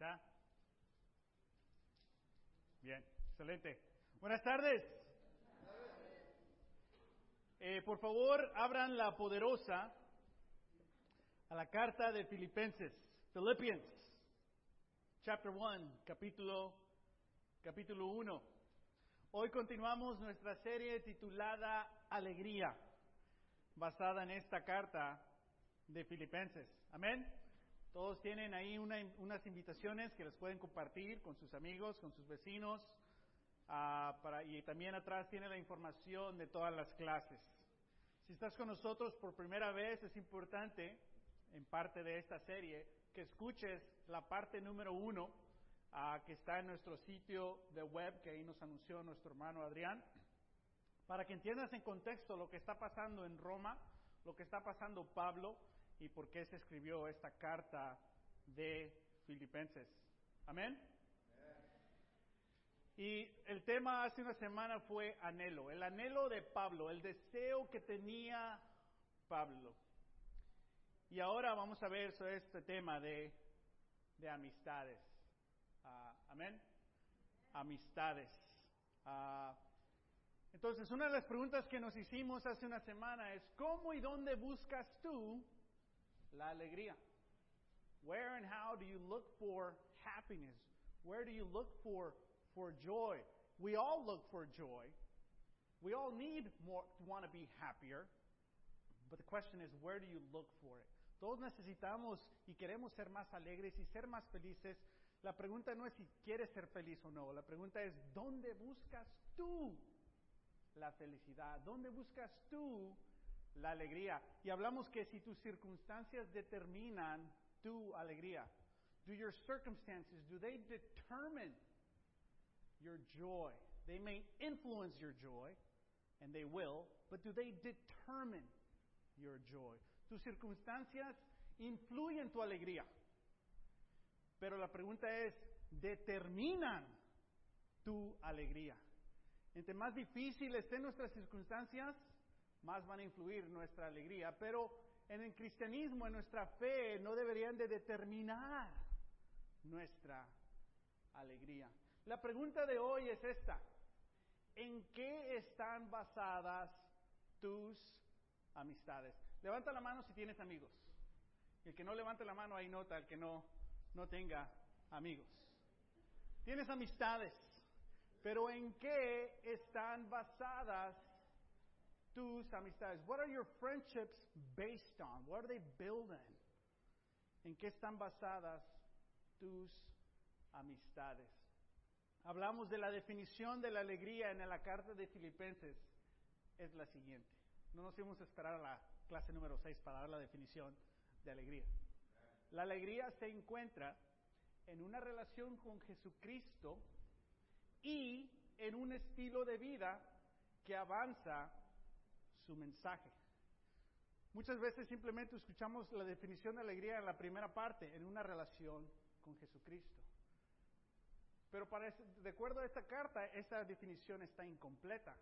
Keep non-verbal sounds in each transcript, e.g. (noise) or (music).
¿Está? Bien, excelente. Buenas tardes. Eh, por favor, abran la poderosa a la carta de Filipenses, Philippians, chapter 1, capítulo, capítulo 1. Hoy continuamos nuestra serie titulada Alegría, basada en esta carta de Filipenses. Amén. Todos tienen ahí unas invitaciones que les pueden compartir con sus amigos, con sus vecinos, ah, y también atrás tiene la información de todas las clases. Si estás con nosotros por primera vez, es importante, en parte de esta serie, que escuches la parte número uno ah, que está en nuestro sitio de web, que ahí nos anunció nuestro hermano Adrián, para que entiendas en contexto lo que está pasando en Roma, lo que está pasando Pablo y por qué se escribió esta carta de Filipenses. Amén. Y el tema hace una semana fue anhelo, el anhelo de Pablo, el deseo que tenía Pablo. Y ahora vamos a ver sobre este tema de, de amistades. Ah, amén. Amistades. Ah, entonces, una de las preguntas que nos hicimos hace una semana es, ¿cómo y dónde buscas tú la alegría? Where and how do you look for happiness? Where do you look for, for joy? We all look for joy. We all need more, to want to be happier. But the question is, where do you look for it? Todos necesitamos y queremos ser más alegres y ser más felices. La pregunta no es si quieres ser feliz o no. La pregunta es, ¿dónde buscas tú la felicidad? ¿Dónde buscas tú la alegría. Y hablamos que si tus circunstancias determinan tu alegría, do your circumstances, do they determine your joy? They may influence your joy, and they will, but do they determine your joy? Tus circunstancias influyen tu alegría. Pero la pregunta es, ¿determinan tu alegría? Entre más difíciles estén nuestras circunstancias, más van a influir nuestra alegría. Pero en el cristianismo, en nuestra fe, no deberían de determinar nuestra alegría. La pregunta de hoy es esta. ¿En qué están basadas tus amistades? Levanta la mano si tienes amigos. El que no levante la mano ahí nota, el que no, no tenga amigos. Tienes amistades, pero ¿en qué están basadas tus amistades? What are your friendships based on? What are they built ¿En qué están basadas tus amistades? Hablamos de la definición de la alegría en la carta de Filipenses. Es la siguiente. No nos íbamos a esperar a la clase número 6 para dar la definición de alegría. La alegría se encuentra en una relación con Jesucristo y en un estilo de vida que avanza su mensaje. Muchas veces simplemente escuchamos la definición de alegría en la primera parte, en una relación con Jesucristo. Pero para, de acuerdo a esta carta, esa definición está incompleta.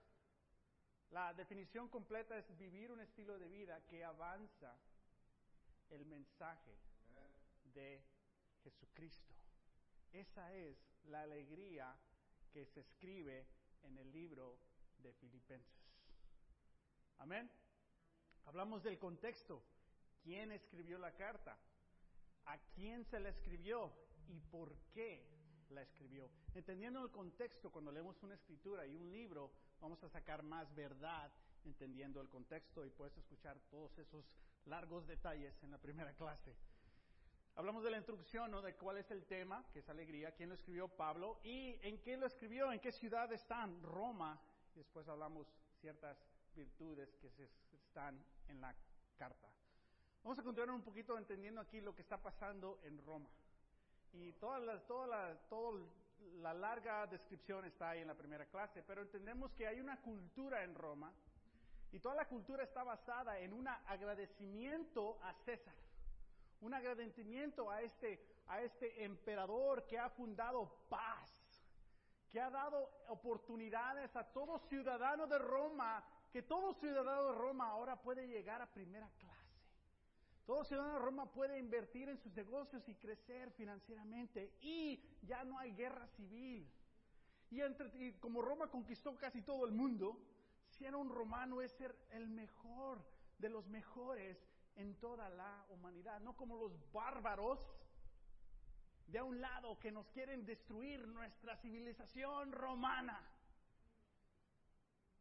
La definición completa es vivir un estilo de vida que avanza el mensaje de Jesucristo. Esa es la alegría que se escribe en el libro de Filipenses. Amén. Hablamos del contexto. ¿Quién escribió la carta? ¿A quién se la escribió? ¿Y por qué la escribió? Entendiendo el contexto, cuando leemos una escritura y un libro, vamos a sacar más verdad entendiendo el contexto y puedes escuchar todos esos largos detalles en la primera clase. Hablamos de la introducción, ¿no? De cuál es el tema, que es alegría, quién lo escribió Pablo y en qué lo escribió, en qué ciudad están, Roma. Después hablamos ciertas virtudes que se están en la carta. Vamos a continuar un poquito entendiendo aquí lo que está pasando en Roma. Y toda la, toda la, toda la larga descripción está ahí en la primera clase, pero entendemos que hay una cultura en Roma y toda la cultura está basada en un agradecimiento a César, un agradecimiento a este, a este emperador que ha fundado paz, que ha dado oportunidades a todo ciudadano de Roma que todo ciudadano de Roma ahora puede llegar a primera clase. Todo ciudadano de Roma puede invertir en sus negocios y crecer financieramente y ya no hay guerra civil. Y, como Roma conquistó casi todo el mundo, ser un romano es ser el mejor de los mejores en toda la humanidad, no como los bárbaros de un lado que nos quieren destruir nuestra civilización romana.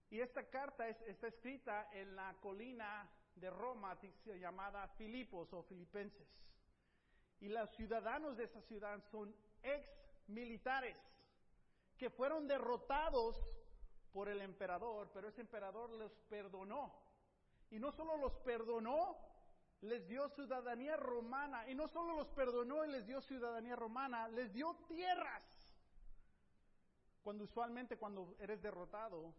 Y esta carta está escrita en la colina de Roma llamada Filipos o Filipenses. Y los ciudadanos de esa ciudad son ex militares que fueron derrotados por el emperador, pero ese emperador los perdonó. Y no solo los perdonó, les dio ciudadanía romana. Y no solo los perdonó y les dio ciudadanía romana, les dio tierras. Cuando usualmente cuando eres derrotado,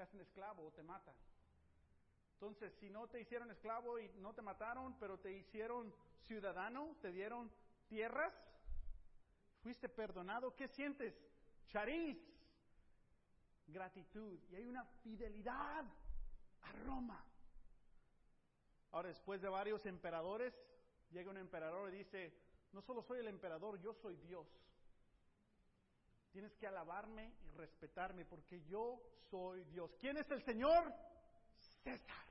te hacen esclavo o te matan. Entonces, si no te hicieron esclavo y no te mataron, pero te hicieron ciudadano, te dieron tierras, fuiste perdonado, ¿qué sientes? Chariz, gratitud. Y hay una fidelidad a Roma. Ahora, después de varios emperadores, llega un emperador y dice, no solo soy el emperador, yo soy Dios. Tienes que alabarme y respetarme porque yo soy Dios. ¿Quién es el Señor? César.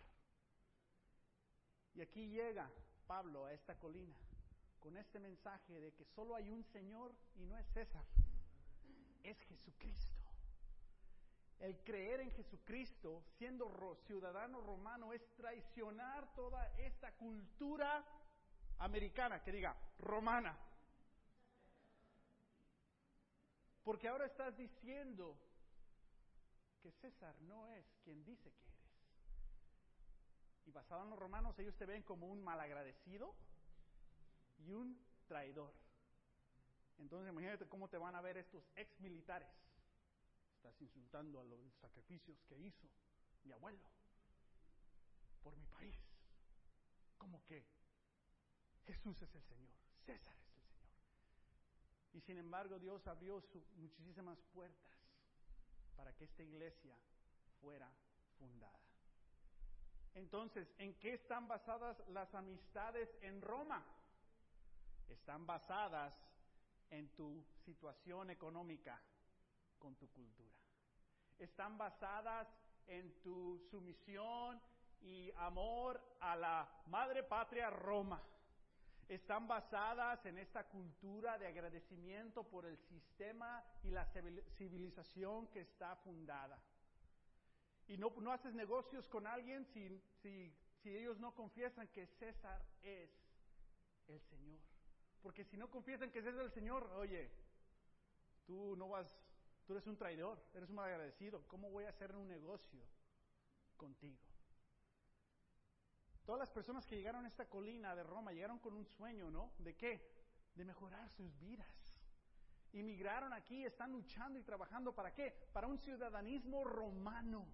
Y aquí llega Pablo a esta colina con este mensaje de que solo hay un Señor y no es César, es Jesucristo. El creer en Jesucristo, siendo ciudadano romano, es traicionar toda esta cultura americana, que diga, romana. Porque ahora estás diciendo que César no es quien dice que eres. Y basado en los romanos, ellos te ven como un malagradecido y un traidor. Entonces imagínate cómo te van a ver estos ex militares Estás insultando a los sacrificios que hizo mi abuelo por mi país. Como que Jesús es el Señor, César es. Y sin embargo Dios abrió muchísimas puertas para que esta iglesia fuera fundada. Entonces, ¿en qué están basadas las amistades en Roma? Están basadas en tu situación económica con tu cultura. Están basadas en tu sumisión y amor a la madre patria Roma. Están basadas en esta cultura de agradecimiento por el sistema y la civilización que está fundada. Y no, no haces negocios con alguien si, si, si ellos no confiesan que César es el Señor. Porque si no confiesan que César es el Señor, oye, tú no vas Tú eres un traidor, eres un malagradecido. ¿Cómo voy a hacer un negocio contigo? Todas las personas que llegaron a esta colina de Roma llegaron con un sueño, ¿no? ¿De qué? De mejorar sus vidas. Inmigraron aquí, están luchando y trabajando para qué? Para un ciudadanismo romano,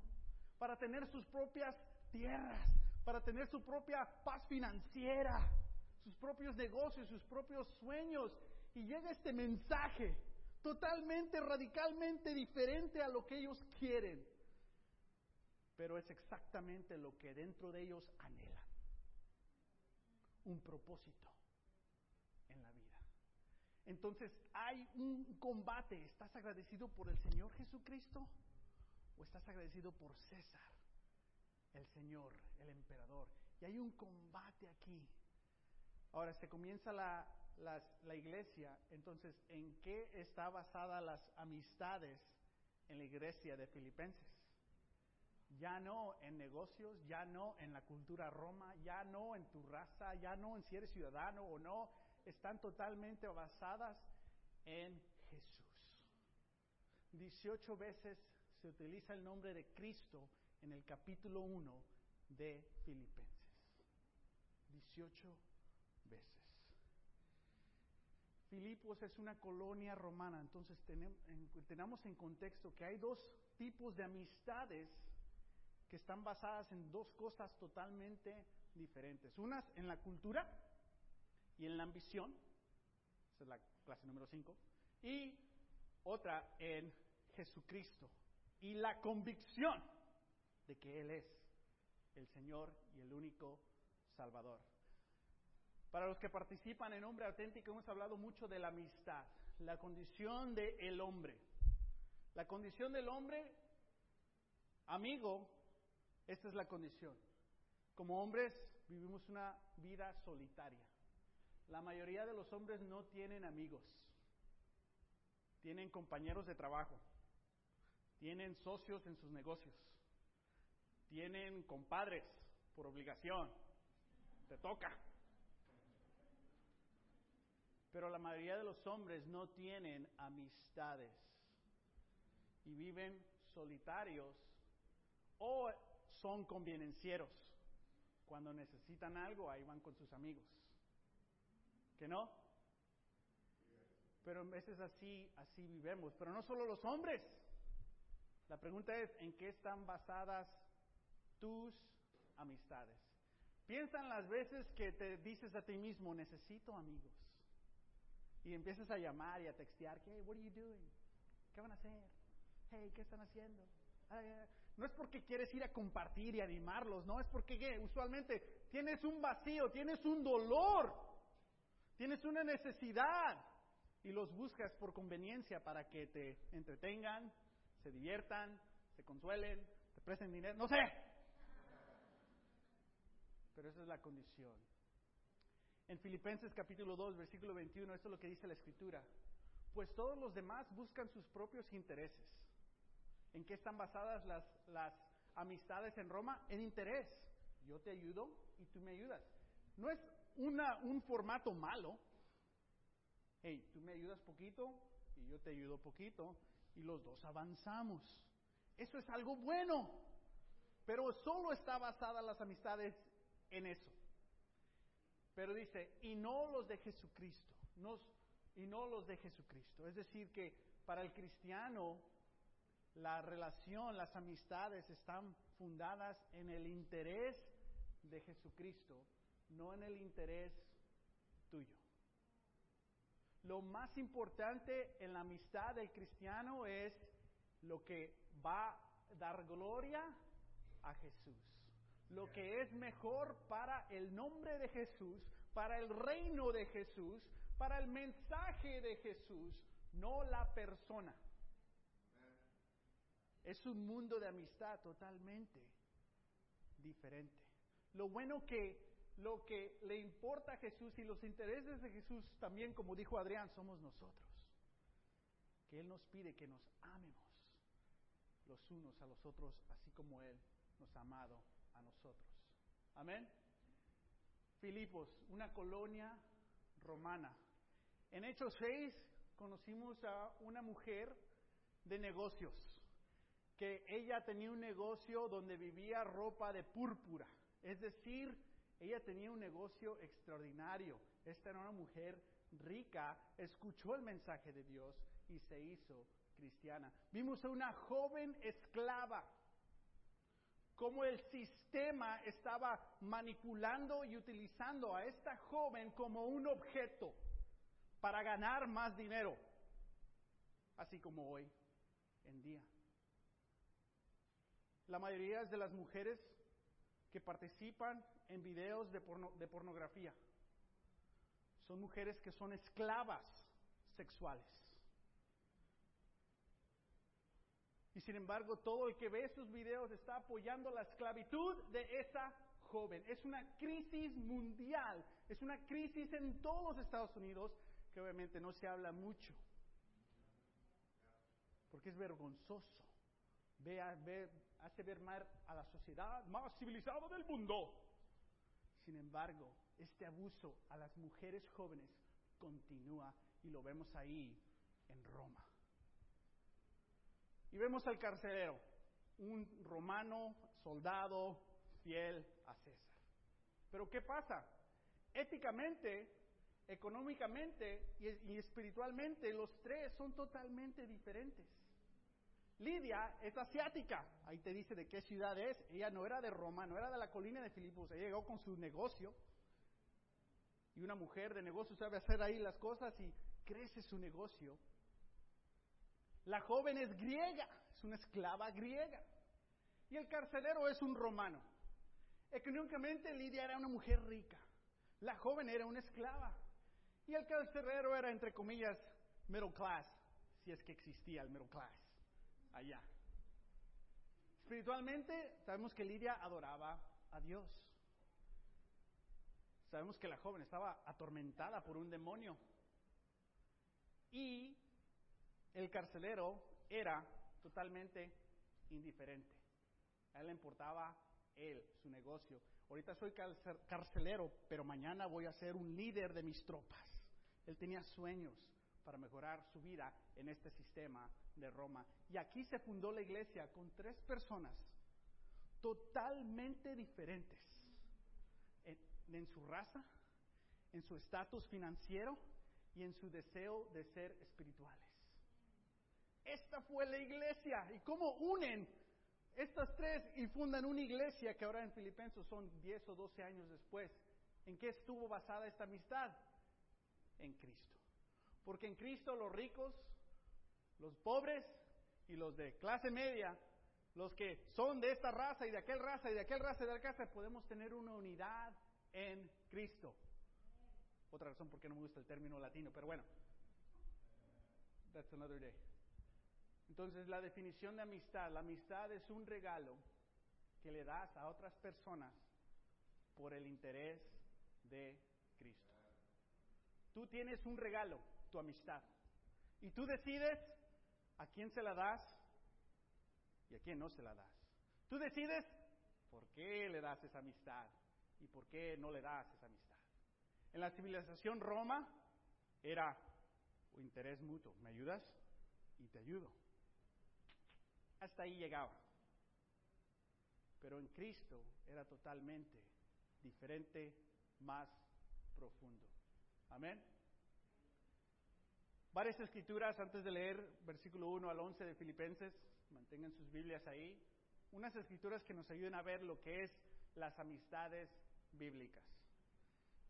para tener sus propias tierras, para tener su propia paz financiera, sus propios negocios, sus propios sueños. Y llega este mensaje totalmente, radicalmente diferente a lo que ellos quieren. Pero es exactamente lo que dentro de ellos anhelan. Un propósito en la vida. Entonces hay un combate. ¿Estás agradecido por el Señor Jesucristo? ¿O estás agradecido por César, el Señor, el emperador? Y hay un combate aquí. Ahora se comienza la, la iglesia, entonces, ¿en qué está basada las amistades en la iglesia de Filipenses? Ya no en negocios, ya no en la cultura Roma, ya no en tu raza, ya no en si eres ciudadano o no, están totalmente basadas en Jesús. 18 veces se utiliza el nombre de Cristo en el capítulo 1 de Filipenses. 18 veces. Filipos es una colonia romana, entonces tenemos en contexto que hay dos tipos de amistades que están basadas en dos cosas totalmente diferentes. Unas en la cultura y en la ambición, esa es la clase número 5, y otra en Jesucristo y la convicción de que Él es el Señor y el único Salvador. Para los que participan en Hombre Auténtico hemos hablado mucho de la amistad, la condición del hombre. La condición del hombre, amigo, esta es la condición. Como hombres vivimos una vida solitaria. La mayoría de los hombres no tienen amigos. Tienen compañeros de trabajo. Tienen socios en sus negocios. Tienen compadres por obligación. Te toca. Pero la mayoría de los hombres no tienen amistades y viven solitarios o son convenencieros. Cuando necesitan algo, ahí van con sus amigos. ¿Que no? Pero a veces así, así vivemos. Pero no solo los hombres. La pregunta es, ¿en qué están basadas tus amistades? Piensa en las veces que te dices a ti mismo, necesito amigos. Y empiezas a llamar y a textear, hey, what are you doing? ¿Qué van a hacer? Hey, ¿qué están haciendo? No es porque quieres ir a compartir y animarlos, no, es porque usualmente tienes un vacío, tienes un dolor, tienes una necesidad y los buscas por conveniencia para que te entretengan, se diviertan, se consuelen, te presten dinero, no sé. Pero esa es la condición. En Filipenses capítulo 2, versículo 21, esto es lo que dice la escritura. Pues todos los demás buscan sus propios intereses. ¿En qué están basadas las, las amistades en Roma? En interés. Yo te ayudo y tú me ayudas. No es una, un formato malo. Hey, tú me ayudas poquito y yo te ayudo poquito y los dos avanzamos. Eso es algo bueno. Pero solo está basada las amistades en eso. Pero dice, y no los de Jesucristo, y no los de Jesucristo. Es decir, que para el cristiano la relación, las amistades están fundadas en el interés de Jesucristo, no en el interés tuyo. Lo más importante en la amistad del cristiano es lo que va a dar gloria a Jesús lo que es mejor para el nombre de Jesús, para el reino de Jesús, para el mensaje de Jesús, no la persona. Es un mundo de amistad totalmente diferente. Lo bueno que lo que le importa a Jesús y los intereses de Jesús también, como dijo Adrián, somos nosotros. Que Él nos pide que nos amemos los unos a los otros, así como Él nos ha amado a nosotros. Amén. Filipos, una colonia romana. En Hechos 6 conocimos a una mujer de negocios, que ella tenía un negocio donde vivía ropa de púrpura, es decir, ella tenía un negocio extraordinario. Esta era una mujer rica, escuchó el mensaje de Dios y se hizo cristiana. Vimos a una joven esclava cómo el sistema estaba manipulando y utilizando a esta joven como un objeto para ganar más dinero, así como hoy en día. La mayoría de las mujeres que participan en videos de, de pornografía son mujeres que son esclavas sexuales. Y sin embargo, todo el que ve esos videos está apoyando la esclavitud de esa joven. Es una crisis mundial, es una crisis en todos los Estados Unidos que obviamente no se habla mucho. Porque es vergonzoso. Ve, hace ver mal a la sociedad más civilizada del mundo. Sin embargo, este abuso a las mujeres jóvenes continúa y lo vemos ahí en Roma. Y vemos al carcelero, un romano, soldado, fiel a César. Pero ¿qué pasa? Éticamente, económicamente y, espiritualmente, los tres son totalmente diferentes. Lidia es asiática, ahí te dice de qué ciudad es, ella no era de Roma, no era de la colina de Filipos, ella llegó con su negocio, y una mujer de negocio sabe hacer ahí las cosas y crece su negocio, la joven es griega, es una esclava griega. Y el carcelero es un romano. Económicamente Lidia era una mujer rica. La joven era una esclava. Y el carcelero era, entre comillas, middle class, si es que existía el middle class allá. Espiritualmente, sabemos que Lidia adoraba a Dios. Sabemos que la joven estaba atormentada por un demonio. Y el carcelero era totalmente indiferente. A él le importaba él, su negocio. Ahorita soy carcelero, pero mañana voy a ser un líder de mis tropas. Él tenía sueños para mejorar su vida en este sistema de Roma. Y aquí se fundó la iglesia con tres personas totalmente diferentes en, su raza, en su estatus financiero y en su deseo de ser espirituales. Esta fue la iglesia. ¿Y cómo unen estas tres y fundan una iglesia que ahora en Filipenses son 10 o 12 años después? ¿En qué estuvo basada esta amistad? En Cristo. Porque en Cristo los ricos, los pobres y los de clase media, los que son de esta raza y de aquel raza y de aquel raza de aquel raza, podemos tener una unidad en Cristo. Otra razón por qué no me gusta el término latino, pero bueno, that's another day. Entonces la definición de amistad, la amistad es un regalo que le das a otras personas por el interés de Cristo. Tú tienes un regalo, tu amistad, y tú decides a quién se la das y a quién no se la das. Tú decides por qué le das esa amistad y por qué no le das esa amistad. En la civilización Roma era interés mutuo, ¿me ayudas? Y te ayudo. Hasta ahí llegaba. Pero en Cristo era totalmente diferente, más profundo. Amén. Varias escrituras antes de leer versículo 1 al 11 de Filipenses, mantengan sus Biblias ahí. Unas escrituras que nos ayuden a ver lo que es las amistades bíblicas.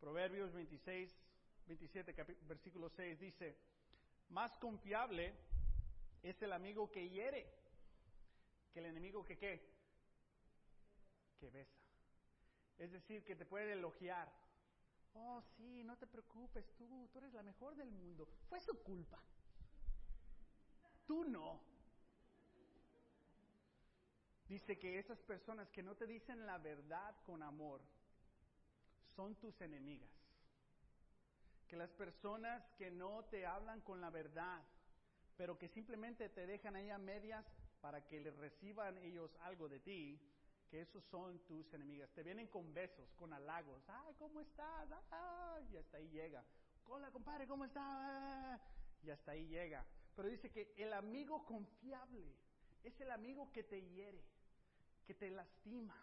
Proverbios 26, 27, versículo 6 dice, más confiable es el amigo que hiere que el enemigo que qué? Que besa. Es decir, que te puede elogiar. Oh, sí, no te preocupes, tú, tú eres la mejor del mundo. Fue su culpa. Tú no. Dice que esas personas que no te dicen la verdad con amor, son tus enemigas. Que las personas que no te hablan con la verdad, pero que simplemente te dejan ahí a medias para que le reciban ellos algo de ti, que esos son tus enemigas. Te vienen con besos, con halagos. Ay, ¿cómo estás? y hasta ahí llega. Hola, compadre, ¿cómo estás? Y hasta ahí llega. Pero dice que el amigo confiable es el amigo que te hiere, que te lastima,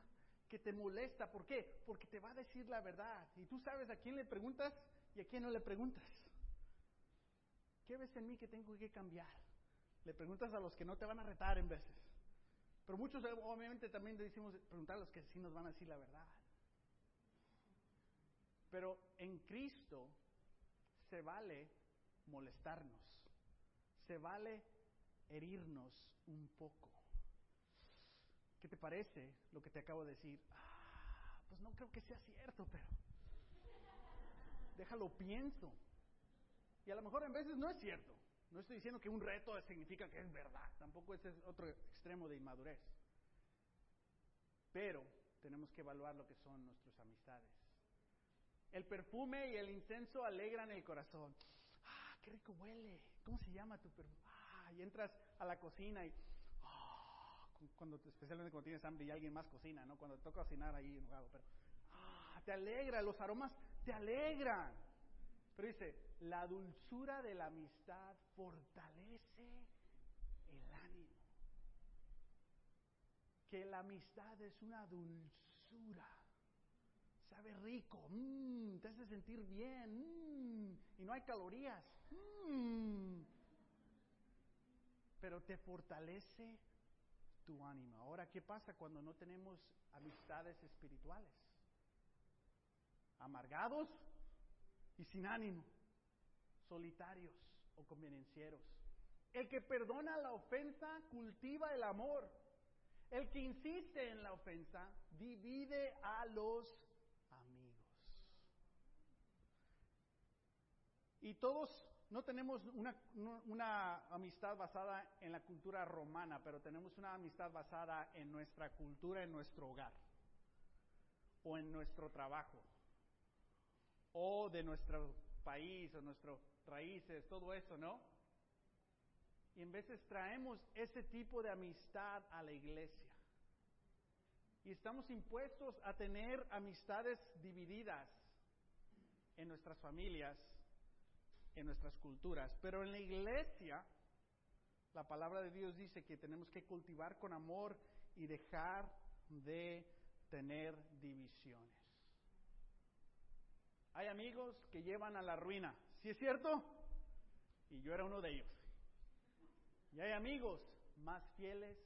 que te molesta. ¿Por qué? Porque te va a decir la verdad. Y tú sabes a quién le preguntas y a quién no le preguntas. ¿Qué ves en mí que tengo que cambiar? Le preguntas a los que no te van a retar en veces. Pero muchos obviamente también decimos preguntar a los que sí nos van a decir la verdad. Pero en Cristo se vale molestarnos, se vale herirnos un poco. ¿Qué te parece lo que te acabo de decir? Ah, pues no creo que sea cierto, pero déjalo pienso. Y a lo mejor en veces no es cierto. No estoy diciendo que un reto significa que es verdad. Tampoco ese es otro extremo de inmadurez. Pero tenemos que evaluar lo que son nuestras amistades. El perfume y el incenso alegran el corazón. ¡Ah, qué rico huele! ¿Cómo se llama tu perfume? ¡Ah! Y entras a la cocina y cuando, especialmente cuando tienes hambre y alguien más cocina, ¿no? Cuando te toca cocinar ahí enojado, pero ¡ah! te alegra, los aromas te alegran. Pero dice, la dulzura de la amistad fortalece el ánimo. Que la amistad es una dulzura. Sabe rico, mmm, te hace sentir bien, mmm, y no hay calorías, mmm, pero te fortalece tu ánimo. Ahora, ¿qué pasa cuando no tenemos amistades espirituales? Amargados y sin ánimo, solitarios o convenencieros. El que perdona la ofensa cultiva el amor. El que insiste en la ofensa divide a los amigos. Y todos no tenemos una, una, amistad basada en la cultura romana, pero tenemos una amistad basada en nuestra cultura, en nuestro hogar, o en nuestro trabajo, o de nuestro país, o nuestras raíces, todo eso, ¿no? Y en veces traemos ese tipo de amistad a la iglesia. Y estamos impuestos a tener amistades divididas en nuestras familias, en nuestras culturas. Pero en la iglesia, la palabra de Dios dice que tenemos que cultivar con amor y dejar de tener divisiones. Hay amigos que llevan a la ruina, ¿sí es cierto? Y yo era uno de ellos. Y hay amigos más fieles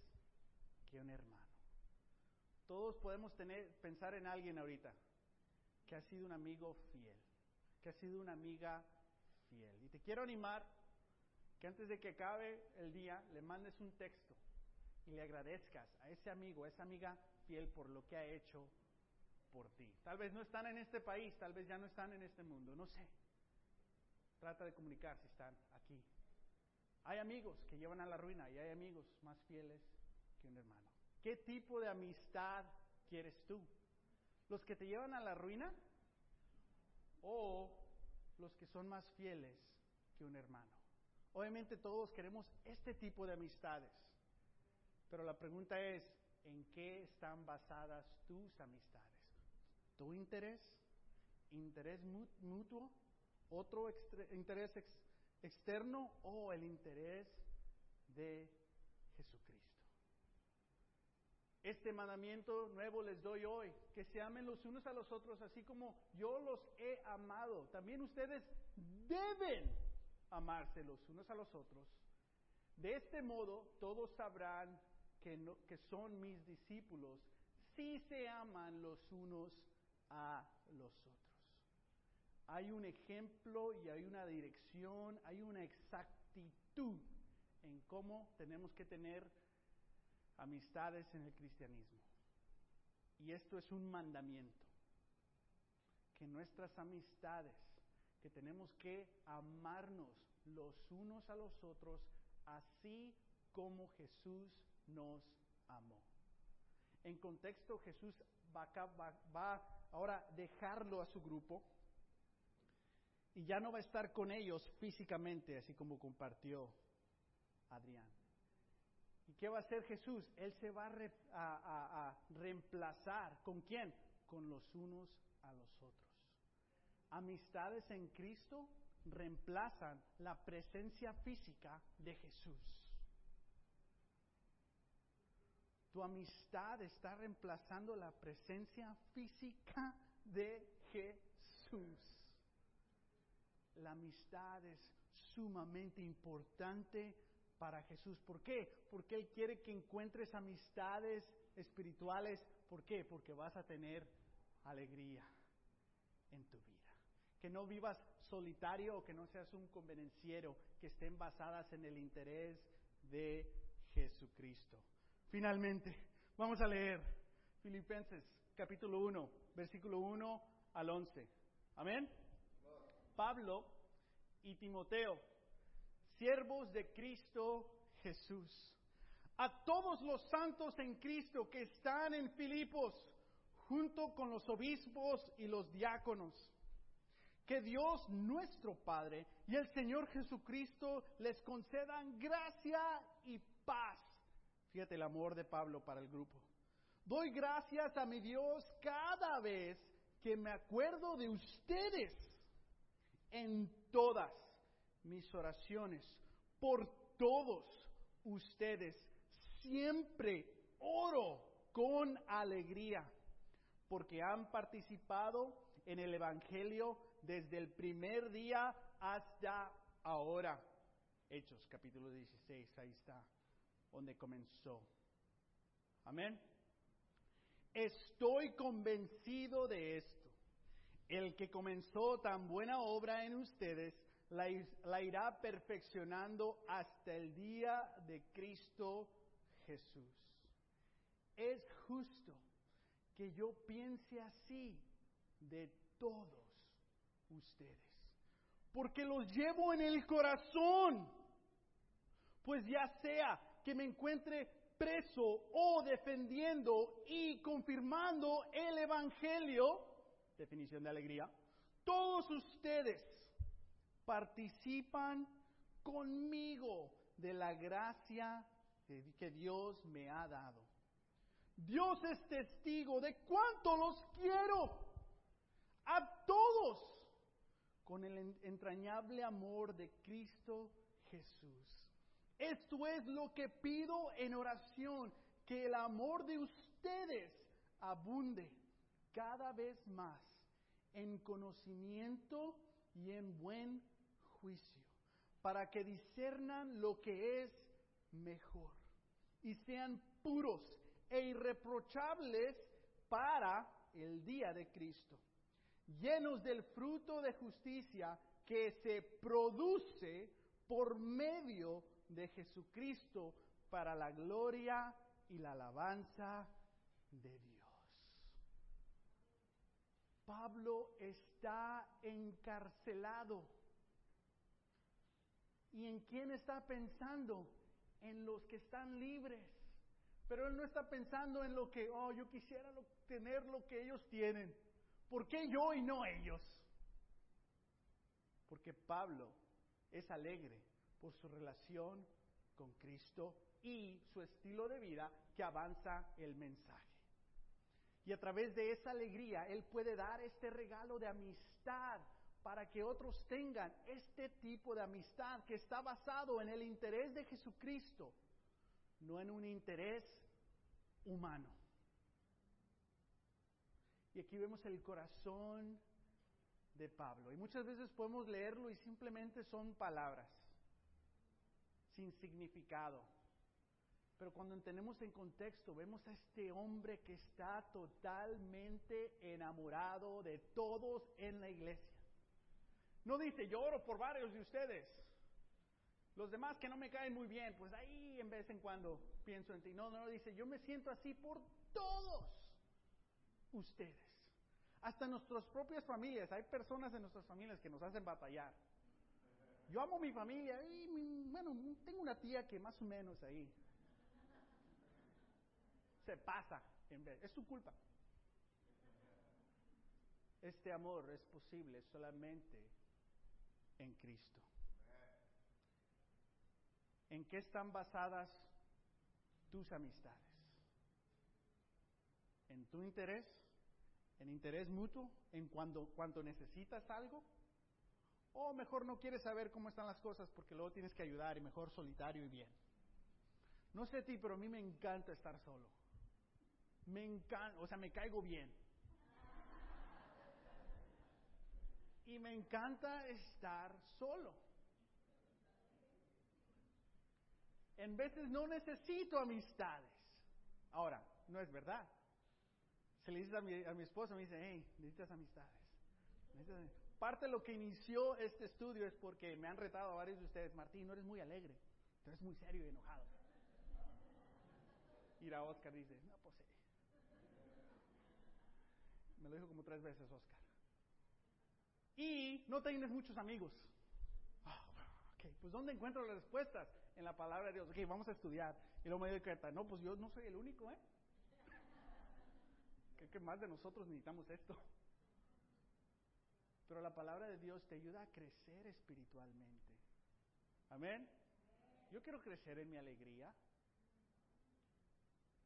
que un hermano. Todos podemos tener, pensar en alguien ahorita que ha sido un amigo fiel, que ha sido una amiga fiel. Y te quiero animar que antes de que acabe el día le mandes un texto y le agradezcas a ese amigo, a esa amiga fiel por lo que ha hecho por ti. Tal vez no están en este país, tal vez ya no están en este mundo, no sé. Trata de comunicar si están aquí. Hay amigos que llevan a la ruina y hay amigos más fieles que un hermano. ¿Qué tipo de amistad quieres tú? ¿Los que te llevan a la ruina o los que son más fieles que un hermano? Obviamente todos queremos este tipo de amistades, pero la pregunta es, ¿en qué están basadas tus amistades? ¿Tu interés? ¿Interés mutuo? ¿Otro interés externo o el interés de Jesucristo? Este mandamiento nuevo les doy hoy, que se amen los unos a los otros, así como yo los he amado. También ustedes deben amarse los unos a los otros. De este modo todos sabrán que, que son mis discípulos si se aman los unos a los otros. Hay un ejemplo y hay una dirección, hay una exactitud en cómo tenemos que tener amistades en el cristianismo. Y esto es un mandamiento, que nuestras amistades, que tenemos que amarnos los unos a los otros, así como Jesús nos amó. En contexto, Jesús va, va, ahora dejarlo a su grupo y ya no va a estar con ellos físicamente, así como compartió Adrián. ¿Y qué va a hacer Jesús? Él se va a, a, reemplazar. ¿Con quién? Con los unos a los otros. Amistades en Cristo reemplazan la presencia física de Jesús. Tu amistad está reemplazando la presencia física de Jesús. La amistad es sumamente importante para Jesús. ¿Por qué? Porque Él quiere que encuentres amistades espirituales. ¿Por qué? Porque vas a tener alegría en tu vida. Que no vivas solitario o que no seas un convenenciero, que estén basadas en el interés de Jesucristo. Finalmente, vamos a leer Filipenses capítulo 1, versículo 1 al 11. Amén. Pablo y Timoteo siervos de Cristo Jesús. A todos los santos en Cristo que están en Filipos, junto con los obispos y los diáconos. Que Dios nuestro Padre y el Señor Jesucristo les concedan gracia y paz. Fíjate el amor de Pablo para el grupo. Doy gracias a mi Dios cada vez que me acuerdo de ustedes en todas mis oraciones por todos ustedes. Siempre oro con alegría porque han participado en el Evangelio desde el primer día hasta ahora. Hechos capítulo 16, ahí está, donde comenzó. Amén. Estoy convencido de esto. El que comenzó tan buena obra en ustedes la, irá perfeccionando hasta el día de Cristo Jesús. Es justo que yo piense así de todos ustedes. porque los llevo en el corazón. Pues ya sea que me encuentre preso o defendiendo y confirmando el Evangelio, definición de alegría, todos ustedes participan conmigo de la gracia que Dios me ha dado. Dios es testigo de cuánto los quiero a todos con el entrañable amor de Cristo Jesús. Esto es lo que pido en oración, que el amor de ustedes abunde cada vez más en conocimiento y en buen juicio, para que discernan lo que es mejor y sean puros e irreprochables para el día de Cristo, llenos del fruto de justicia que se produce por medio de Jesucristo para la gloria y la alabanza de Dios. Pablo está encarcelado. ¿Y en quién está pensando? En los que están libres. Pero él no está pensando en lo que, oh, yo quisiera tener lo que ellos tienen. ¿Por qué yo y no ellos? Porque Pablo es alegre por su relación con Cristo y su estilo de vida que avanza el mensaje. Y a través de esa alegría, Él puede dar este regalo de amistad para que otros tengan este tipo de amistad que está basado en el interés de Jesucristo, no en un interés humano. Y aquí vemos el corazón de Pablo. Y muchas veces podemos leerlo y simplemente son palabras sin significado. Pero cuando entendemos en contexto, vemos a este hombre que está totalmente enamorado de todos en la iglesia. No dice, yo oro por varios de ustedes. Los demás que no me caen muy bien, pues ahí en vez en cuando pienso en ti. No, no, dice, yo me siento así por todos ustedes. Hasta nuestras propias familias. Hay personas en nuestras familias que nos hacen batallar. Yo amo mi familia y, bueno, tengo una tía que más o menos ahí se pasa en vez. Es su culpa. Este amor es posible solamente en Cristo. ¿En qué están basadas tus amistades? ¿En tu interés? ¿En interés mutuo? ¿En cuando, cuando necesitas algo? O mejor no quieres saber cómo están las cosas porque luego tienes que ayudar y mejor solitario y bien. No sé a ti, pero a mí me encanta estar solo. Me encanta, o sea, me caigo bien. Y me encanta estar solo. En veces no necesito amistades. Ahora, no es verdad. Se le dice a mi, a mi esposa, me dice, hey, necesitas amistades. Parte de lo que inició este estudio es porque me han retado a varios de ustedes, Martín, no eres muy alegre, tú eres muy serio y enojado. Y a Oscar dice, no, pues sí. Me lo dijo como tres veces Oscar. Y no tienes muchos amigos. Ah, ok, pues ¿dónde encuentro las respuestas? En la palabra de Dios. Ok, vamos a estudiar. Y luego me doy cuenta, no, pues yo no soy el único, ¿eh? (laughs) Creo que más de nosotros necesitamos esto. Pero la palabra de Dios te ayuda a crecer espiritualmente. Amén. Yo quiero crecer en mi alegría.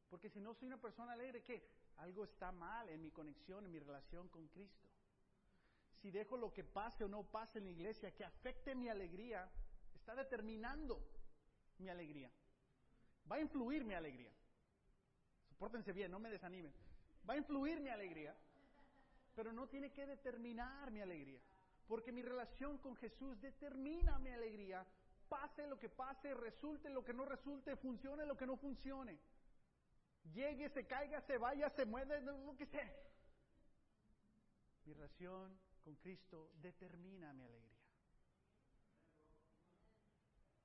Porque si no soy una persona alegre, ¿qué? Algo está mal en mi conexión, en mi relación con Cristo. Si dejo lo que pase o no pase en la iglesia que afecte mi alegría, está determinando mi alegría. Va a influir mi alegría. Sopórtense bien, no me desanimen. Va a influir mi alegría pero no tiene que determinar mi alegría, porque mi relación con Jesús determina mi alegría, pase lo que pase, resulte lo que no resulte, funcione lo que no funcione, llegue, se caiga, se vaya, se mueve, lo que sea. Mi relación con Cristo determina mi alegría.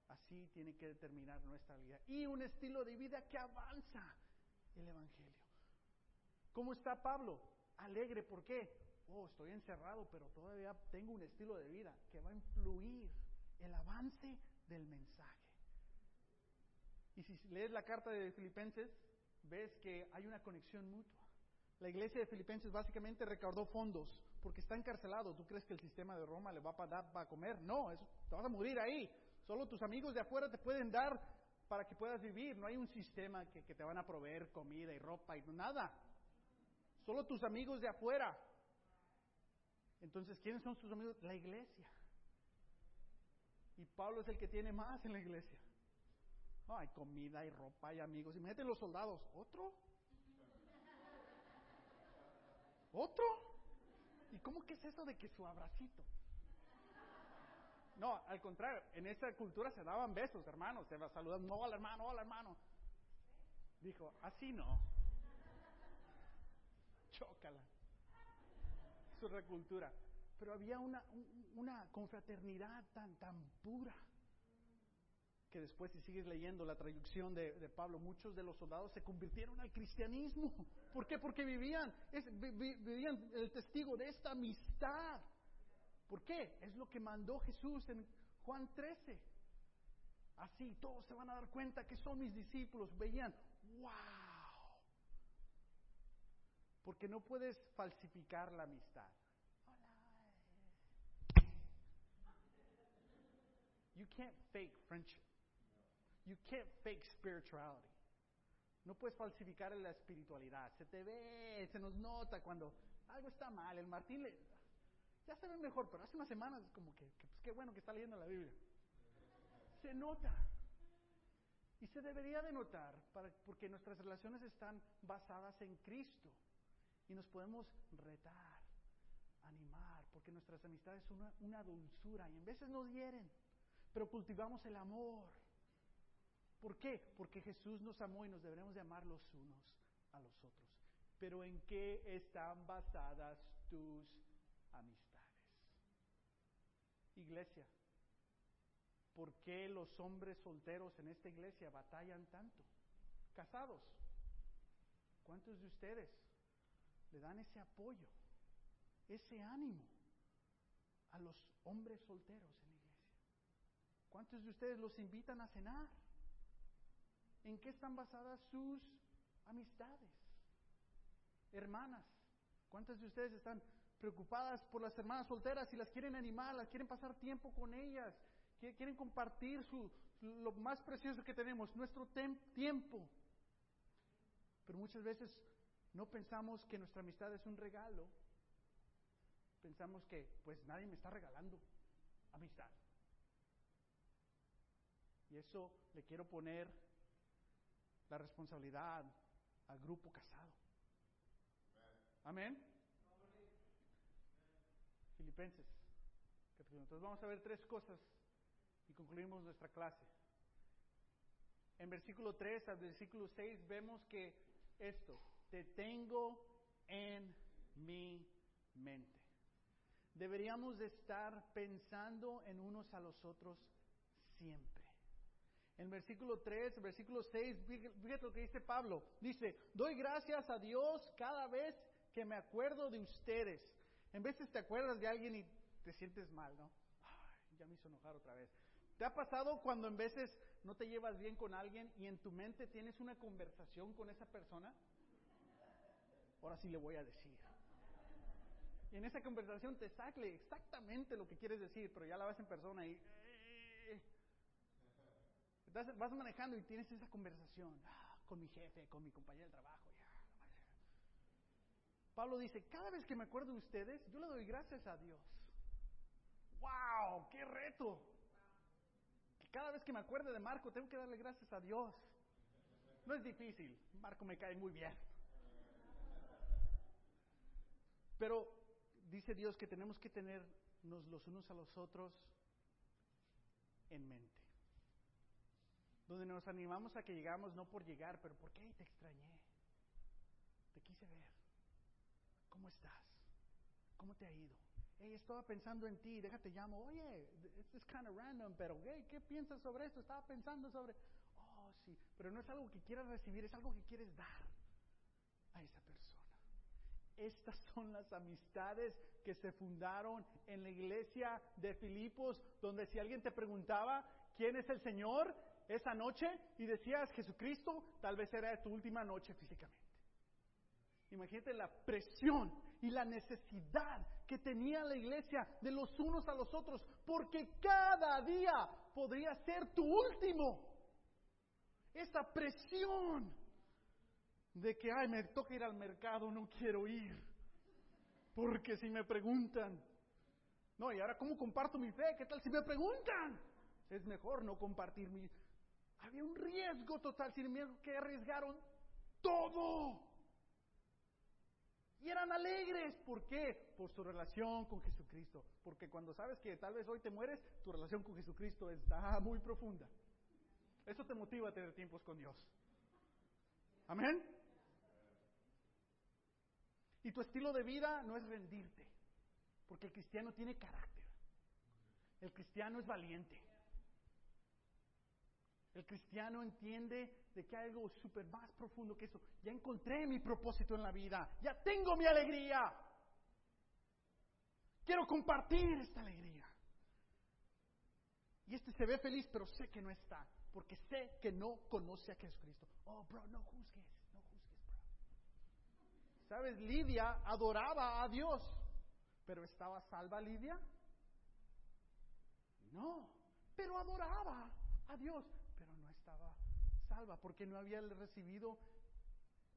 Así tiene que determinar nuestra vida. Y un estilo de vida que avanza el Evangelio. ¿Cómo está Pablo? Alegre. ¿Por qué? oh, estoy encerrado, pero todavía tengo un estilo de vida que va a influir el avance del mensaje. Y si lees la carta de Filipenses, ves que hay una conexión mutua. La iglesia de Filipenses básicamente recaudó fondos porque está encarcelado. ¿Tú crees que el sistema de Roma le va a dar para comer? No, te vas a morir ahí. Solo tus amigos de afuera te pueden dar para que puedas vivir. No hay un sistema que, que te van a proveer comida y ropa y nada. Solo tus amigos de afuera. Entonces, ¿quiénes son sus amigos? La iglesia. Y Pablo es el que tiene más en la iglesia. hay comida, hay ropa, hay amigos. Imagínate los soldados. ¿Otro? ¿Otro? ¿Y cómo que es eso de que su abracito? No, al contrario, en esa cultura se daban besos, hermanos, se saludan, no, hola hermano, hola hermano. Dijo, así no. Chócala. Su recultura. Pero había una, una confraternidad tan, tan pura que después, si sigues leyendo la traducción de, Pablo, muchos de los soldados se convirtieron al cristianismo. ¿Por qué? Porque vivían, vivían el testigo de esta amistad. ¿Por qué? Es lo que mandó Jesús en Juan 13. Así todos se van a dar cuenta que son mis discípulos. Veían, wow. Porque no puedes falsificar la amistad. You can't fake friendship. You can't fake spirituality. No puedes falsificar la espiritualidad. Se te ve, se nos nota cuando algo está mal. El Martín le, ya se ve mejor, pero hace unas semanas como que, que pues qué bueno que está leyendo la Biblia. Se nota. Y se debería de notar porque nuestras relaciones están basadas en Cristo. Y nos podemos retar, animar, porque nuestras amistades son una, dulzura y en veces nos hieren, pero cultivamos el amor. ¿Por qué? Porque Jesús nos amó y nos deberemos de amar los unos a los otros. Pero ¿en qué están basadas tus amistades? Iglesia, ¿por qué los hombres solteros en esta iglesia batallan tanto? Casados, ¿cuántos de ustedes le dan ese apoyo, ese ánimo a los hombres solteros en la iglesia? ¿Cuántos de ustedes los invitan a cenar? ¿En qué están basadas sus amistades? Hermanas, ¿cuántas de ustedes están preocupadas por las hermanas solteras y las quieren animar, las quieren pasar tiempo con ellas, quieren compartir su, lo más precioso que tenemos, nuestro tiempo. Pero muchas veces no pensamos que nuestra amistad es un regalo. Pensamos que pues nadie me está regalando amistad. Y eso le quiero poner la responsabilidad al grupo casado. Amén. Filipenses. Entonces vamos a ver tres cosas y concluimos nuestra clase. En versículo 3 al versículo 6 vemos que esto, te tengo en mi mente. Deberíamos de estar pensando en unos a los otros siempre. En versículo 3, versículo 6, fíjate lo que dice Pablo. Dice, doy gracias a Dios cada vez que me acuerdo de ustedes en veces te acuerdas de alguien y te sientes mal, ¿no? Ay, ya me hizo enojar otra vez. ¿Te ha pasado cuando en veces no te llevas bien con alguien y en tu mente tienes una conversación con esa persona? Ahora sí le voy a decir. Y en esa conversación te sale exactamente lo que quieres decir, pero ya la ves en persona y... Eh, vas manejando y tienes esa conversación ah, con mi jefe, con mi compañero de trabajo. Pablo dice, cada vez que me acuerdo de ustedes, yo le doy gracias a Dios. ¡Wow! ¡Qué reto! Cada vez que me acuerde de Marco, tengo que darle gracias a Dios. No es difícil, Marco me cae muy bien. Pero dice Dios que tenemos que tenernos los unos a los otros en mente. Donde nos animamos a que llegamos no por llegar, pero porque te extrañé. Te quise ver. ¿Cómo estás? ¿Cómo te ha ido? Hey, estaba pensando en ti, déjate llamo. Oye, esto es kind of random, pero hey, ¿qué piensas sobre esto? Estaba pensando sobre. Oh, sí, pero no es algo que quieras recibir, es algo que quieres dar. Estas son las amistades que se fundaron en la iglesia de Filipos, donde si alguien te preguntaba quién es el Señor esa noche y decías Jesucristo, tal vez era tu última noche físicamente. Imagínate la presión y la necesidad que tenía la iglesia de los unos a los otros, porque cada día podría ser tu último. Esa presión de que, ay, me toca ir al mercado, no quiero ir. Porque si me preguntan, no, y ahora cómo comparto mi fe, ¿qué tal si me preguntan? Es mejor no compartir mi... Había un riesgo total, sin embargo, que arriesgaron todo. Y eran alegres. ¿Por qué? Por su relación con Jesucristo. Porque cuando sabes que tal vez hoy te mueres, tu relación con Jesucristo está muy profunda. Eso te motiva a tener tiempos con Dios. Amén. Y tu estilo de vida no es rendirte, porque el cristiano tiene carácter. El cristiano es valiente. El cristiano entiende de que hay algo súper más profundo que eso. Ya encontré mi propósito en la vida. Ya tengo mi alegría. Quiero compartir esta alegría. Y este se ve feliz, pero sé que no está. Porque sé que no conoce a Jesucristo. Oh, bro, no juzgues. ¿Sabes? Lidia adoraba a Dios, pero ¿estaba salva Lidia? No, pero adoraba a Dios, pero no estaba salva porque no había recibido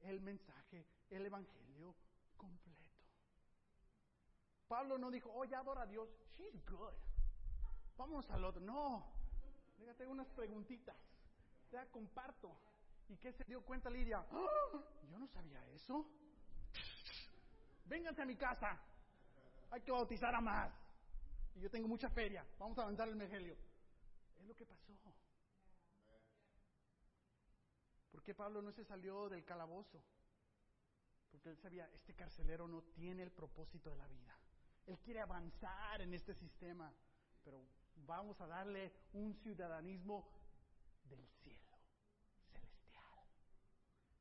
el mensaje, el evangelio completo. Pablo no dijo, oh, ya adora a Dios, she's good. Vamos al otro. No, déjate unas preguntitas. Ya comparto. ¿Y qué se dio cuenta Lidia? ¡Ah! Yo no sabía eso vénganse a mi casa, hay que bautizar a más. Y yo tengo mucha feria, vamos a avanzar el Evangelio. Es lo que pasó. ¿Por qué Pablo no se salió del calabozo? Porque él sabía, este carcelero no tiene el propósito de la vida. Él quiere avanzar en este sistema, pero vamos a darle un ciudadanismo del.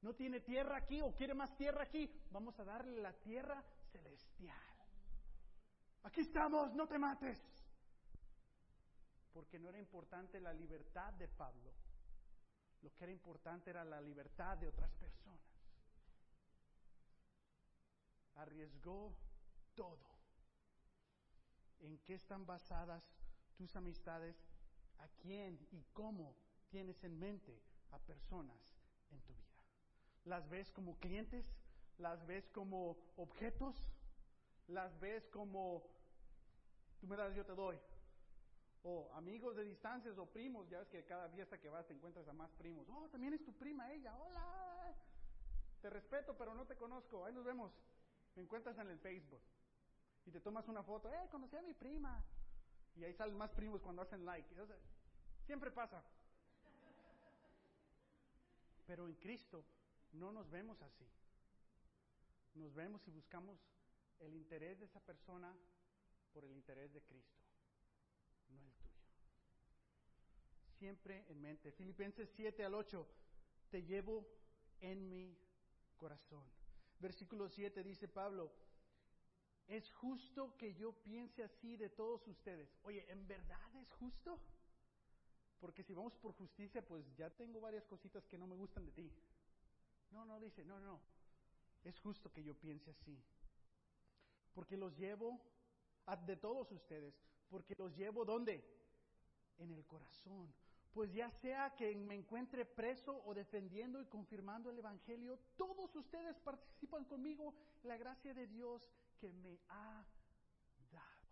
No tiene tierra aquí o quiere más tierra aquí, vamos a darle la tierra celestial. Aquí estamos, no te mates. Porque no era importante la libertad de Pablo. Lo que era importante era la libertad de otras personas. Arriesgó todo. ¿En qué están basadas tus amistades? ¿A quién y cómo tienes en mente a personas en tu vida? ¿Las ves como clientes? las ves como objetos, las ves como tú me das, yo te doy. O amigos de distancias o primos, ya ves que cada fiesta que vas te encuentras a más primos. Oh, también es tu prima ella, hola. Te respeto, pero no te conozco. Ahí nos vemos. Me encuentras en el Facebook. Y te tomas una foto, eh, conocí a mi prima. Y ahí salen más primos cuando hacen like. siempre pasa. Pero en Cristo no nos vemos así nos vemos y buscamos el interés de esa persona por el interés de Cristo, no el tuyo. Siempre en mente. Filipenses 7 al 8, te llevo en mi corazón. Versículo 7 dice Pablo, es justo que yo piense así de todos ustedes. Oye, ¿en verdad es justo? Porque si vamos por justicia, pues ya tengo varias cositas que no me gustan de ti. No, no, dice, no, no, es justo que yo piense así. Porque los llevo a, de todos ustedes, porque los llevo ¿dónde? En el corazón. Pues ya sea que me encuentre preso o defendiendo y confirmando el Evangelio, todos ustedes participan conmigo en la gracia de Dios que me ha dado.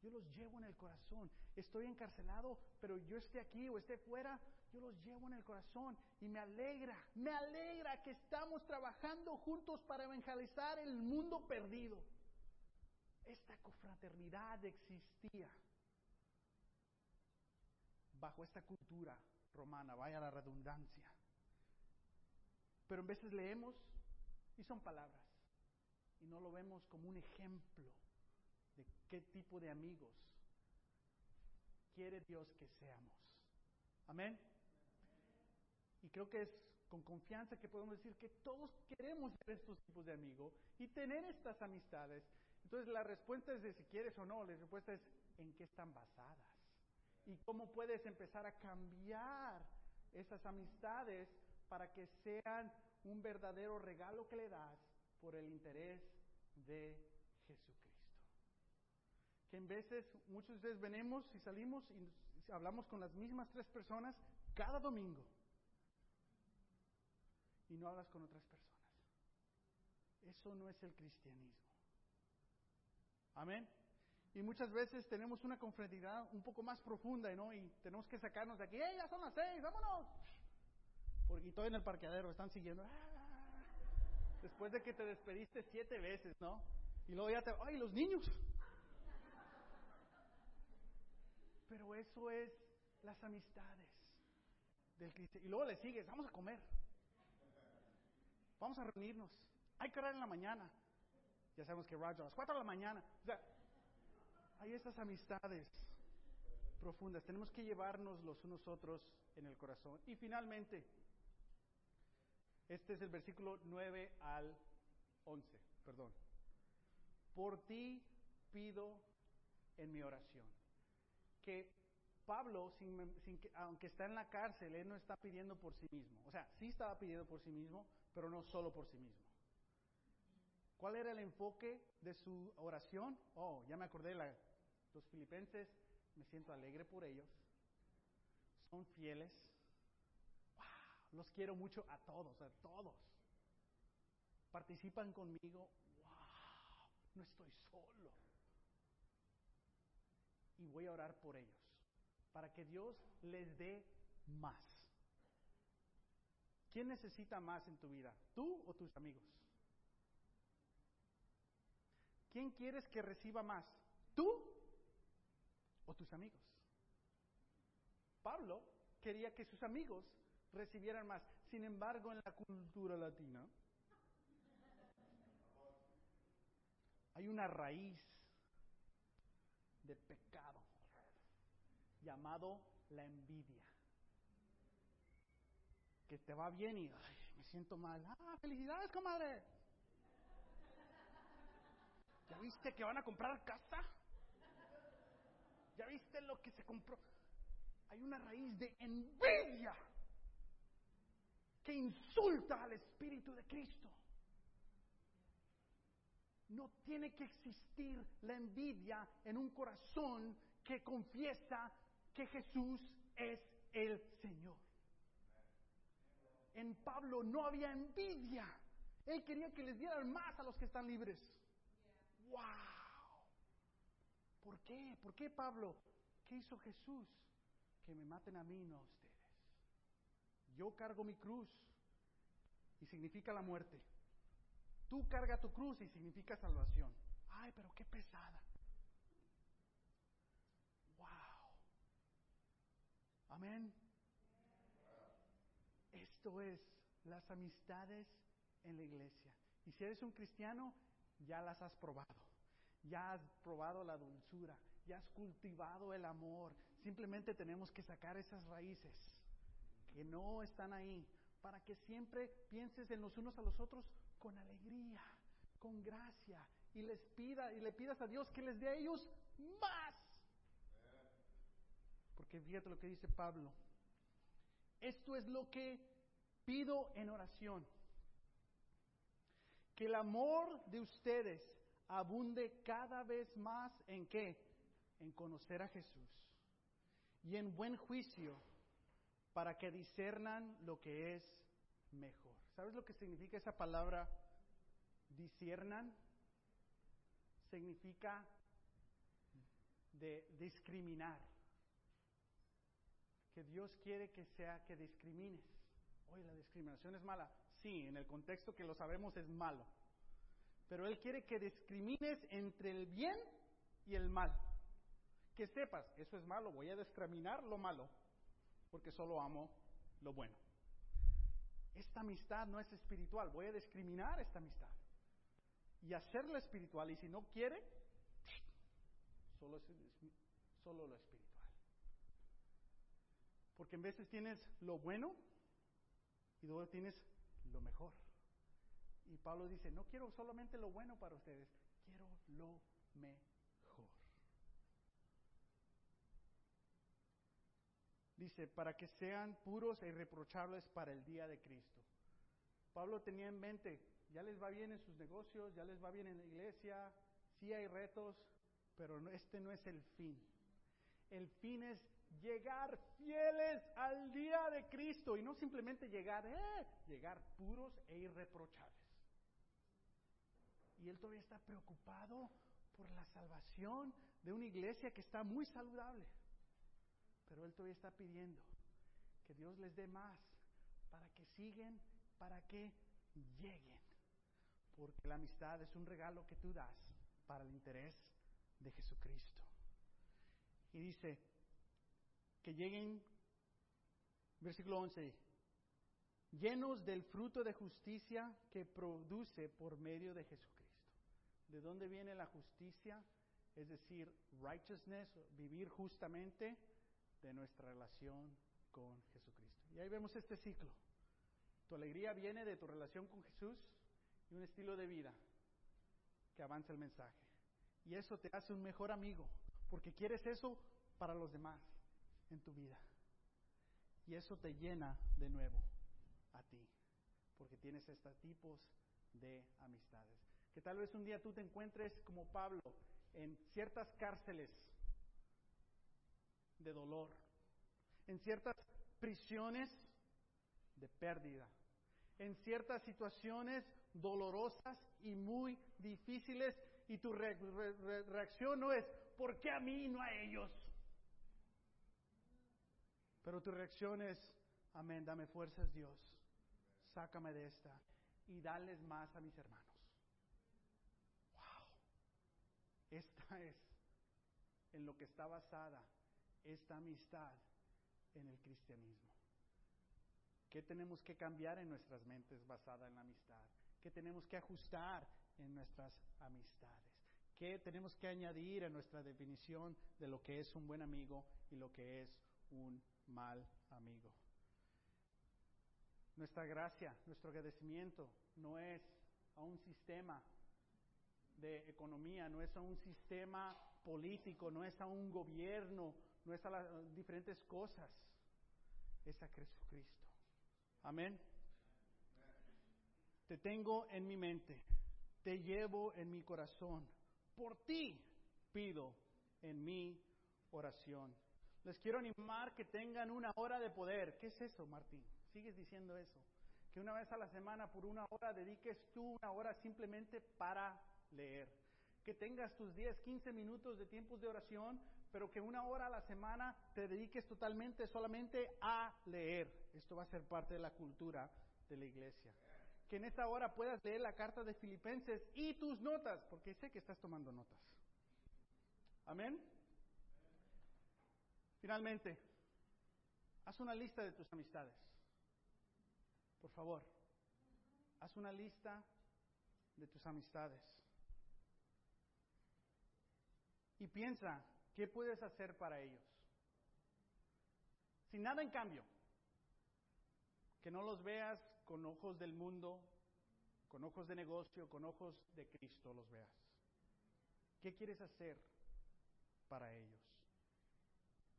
Yo los llevo en el corazón. Estoy encarcelado, pero yo esté aquí o esté fuera, yo los llevo en el corazón y me alegra, me alegra que estamos trabajando juntos para evangelizar el mundo perdido. Esta confraternidad existía bajo esta cultura romana, vaya la redundancia. Pero en veces leemos y son palabras y no lo vemos como un ejemplo de qué tipo de amigos quiere Dios que seamos. Amén. Y creo que es con confianza que podemos decir que todos queremos ser estos tipos de amigos y tener estas amistades. Entonces la respuesta es de si quieres o no, la respuesta es en qué están basadas y cómo puedes empezar a cambiar esas amistades para que sean un verdadero regalo que le das por el interés de Jesucristo. Que en veces, muchos de ustedes venimos y salimos y hablamos con las mismas tres personas cada domingo y no hablas con otras personas. Eso no es el cristianismo. Amén. Y muchas veces tenemos una confraternidad un poco más profunda, ¿no? Y tenemos que sacarnos de aquí, ¡eh, ya son las seis, vámonos! Porque y todo en el parqueadero están siguiendo. ¡ah! Después de que te despediste siete veces, ¿no? Y luego ya te, ¡ay, los niños! Pero eso es las amistades del cristiano. Y luego le sigues, vamos a comer. Vamos a reunirnos. Hay que orar en la mañana. Ya sabemos que Roger a las 4 de la mañana. O sea, hay esas amistades profundas. Tenemos que llevarnos los unos otros en el corazón. Y finalmente, este es el versículo 9 al 11, perdón. Por ti pido en mi oración. Que Pablo, sin, aunque está en la cárcel, él no está pidiendo por sí mismo. O sea, sí estaba pidiendo por sí mismo, pero no solo por sí mismo. ¿Cuál era el enfoque de su oración? Oh, ya me acordé, la, los filipenses, me siento alegre por ellos. Son fieles. Wow, los quiero mucho a todos, a todos. Participan conmigo. Wow, no estoy solo. Y voy a orar por ellos, para que Dios les dé más. ¿Quién necesita más en tu vida? ¿Tú o tus amigos? ¿Quién quieres que reciba más? ¿Tú o tus amigos? Pablo quería que sus amigos recibieran más. Sin embargo, en la cultura latina hay una raíz de pecado llamado la envidia que te va bien y me siento mal. Ah, felicidades, comadre. ¿Ya viste que van a comprar casa? ¿Ya viste lo que se compró? Hay una raíz de envidia que insulta al Espíritu de Cristo. No tiene que existir la envidia en un corazón que confiesa que Jesús es el Señor en Pablo no había envidia. Él quería que les dieran más a los que están libres. ¡Wow! ¿Por qué? ¿Por qué Pablo? ¿Qué hizo Jesús? Que me maten a mí, no a ustedes. Yo cargo mi cruz y significa la muerte. Tú carga tu cruz y significa salvación. Ay, pero qué pesada. Wow. Amén. Esto es las amistades en la iglesia. Y si eres un cristiano, ya las has probado. Ya has probado la dulzura, ya has cultivado el amor. Simplemente tenemos que sacar esas raíces que no están ahí para que siempre pienses en los unos a los otros con alegría, con gracia y les pida y le pidas a Dios que les dé a ellos más. Porque fíjate lo que dice Pablo. Esto es lo que pido en oración. Que el amor de ustedes abunde cada vez más en qué? En conocer a Jesús y en buen juicio para que discernan lo que es mejor. ¿Sabes lo que significa esa palabra discernan? Significa de discriminar. Que Dios quiere que sea que discrimines. Oye, la discriminación es mala. Sí, en el contexto que lo sabemos es malo. Pero Él quiere que discrimines entre el bien y el mal. Que sepas, eso es malo, voy a discriminar lo malo, porque solo amo lo bueno. Esta amistad no es espiritual, voy a discriminar esta amistad. Y hacerla espiritual, y si no quiere, solo, lo espiritual. Porque en veces tienes lo bueno y luego tienes lo mejor. Y Pablo dice, no quiero solamente lo bueno para ustedes, quiero lo mejor. Dice, para que sean puros e irreprochables para el día de Cristo. Pablo tenía en mente, ya les va bien en sus negocios, ya les va bien en la iglesia, sí hay retos, pero este no es el fin. El fin es llegar fieles al día de Cristo y no simplemente llegar, eh, llegar puros e irreprochables. Y él todavía está preocupado por la salvación de una iglesia que está muy saludable. Pero él todavía está pidiendo que Dios les dé más para que siguen, para que lleguen. Porque la amistad es un regalo que tú das para el interés de Jesucristo. Y dice, que lleguen, versículo 11, llenos del fruto de justicia que produce por medio de Jesucristo. ¿De dónde viene la justicia? Es decir, righteousness, vivir justamente de nuestra relación con Jesucristo. Y ahí vemos este ciclo. Tu alegría viene de tu relación con Jesús y un estilo de vida que avanza el mensaje. Y eso te hace un mejor amigo, porque quieres eso para los demás en tu vida. Y eso te llena de nuevo a ti, porque tienes estos tipos de amistades. Que tal vez un día tú te encuentres como Pablo en ciertas cárceles de dolor, en ciertas prisiones de pérdida, en ciertas situaciones dolorosas y muy difíciles y tu reacción no es, ¿por qué a mí y no a ellos? Pero tu reacción es, amén, dame fuerzas Dios, sácame de esta y dales más a mis hermanos. Wow. Esta es en lo que está basada esta amistad en el cristianismo. ¿Qué tenemos que cambiar en nuestras mentes basada en la amistad? ¿Qué tenemos que ajustar en nuestras amistades? ¿Qué tenemos que añadir a nuestra definición de lo que es un buen amigo y lo que es un mal amigo. Nuestra gracia, nuestro agradecimiento no es a un sistema de economía, no es a un sistema político, no es a un gobierno, no es a las diferentes cosas, es a Jesucristo. Amén. Te tengo en mi mente, te llevo en mi corazón, por ti pido en mi oración. Les quiero animar que tengan una hora de poder. ¿Qué es eso, Martín? Sigues diciendo eso. Que una vez a la semana, por una hora, dediques tú una hora simplemente para leer. Que tengas tus 10, 15 minutos de tiempos de oración, pero que una hora a la semana te dediques totalmente solamente a leer. Esto va a ser parte de la cultura de la iglesia. Que en esta hora puedas leer la carta de Filipenses y tus notas, porque sé que estás tomando notas. Amén. Finalmente, haz una lista de tus amistades. Por favor, haz una lista de tus amistades. Y piensa, ¿qué puedes hacer para ellos? Sin nada en cambio. Que no los veas con ojos del mundo, con ojos de negocio, con ojos de Cristo los veas. ¿Qué quieres hacer para ellos?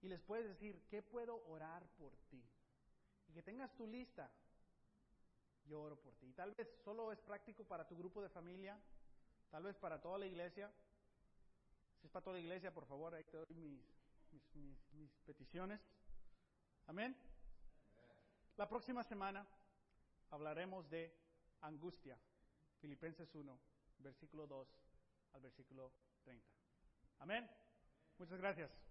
Y les puedes decir, ¿qué puedo orar por ti? Y que tengas tu lista. Yo oro por ti. Y tal vez solo es práctico para tu grupo de familia, tal vez para toda la iglesia. Si es para toda la iglesia, por favor, ahí te doy mis, mis, peticiones. Amén. La próxima semana hablaremos de angustia. Filipenses 1, versículo 2 al versículo 30. Amén. Muchas gracias.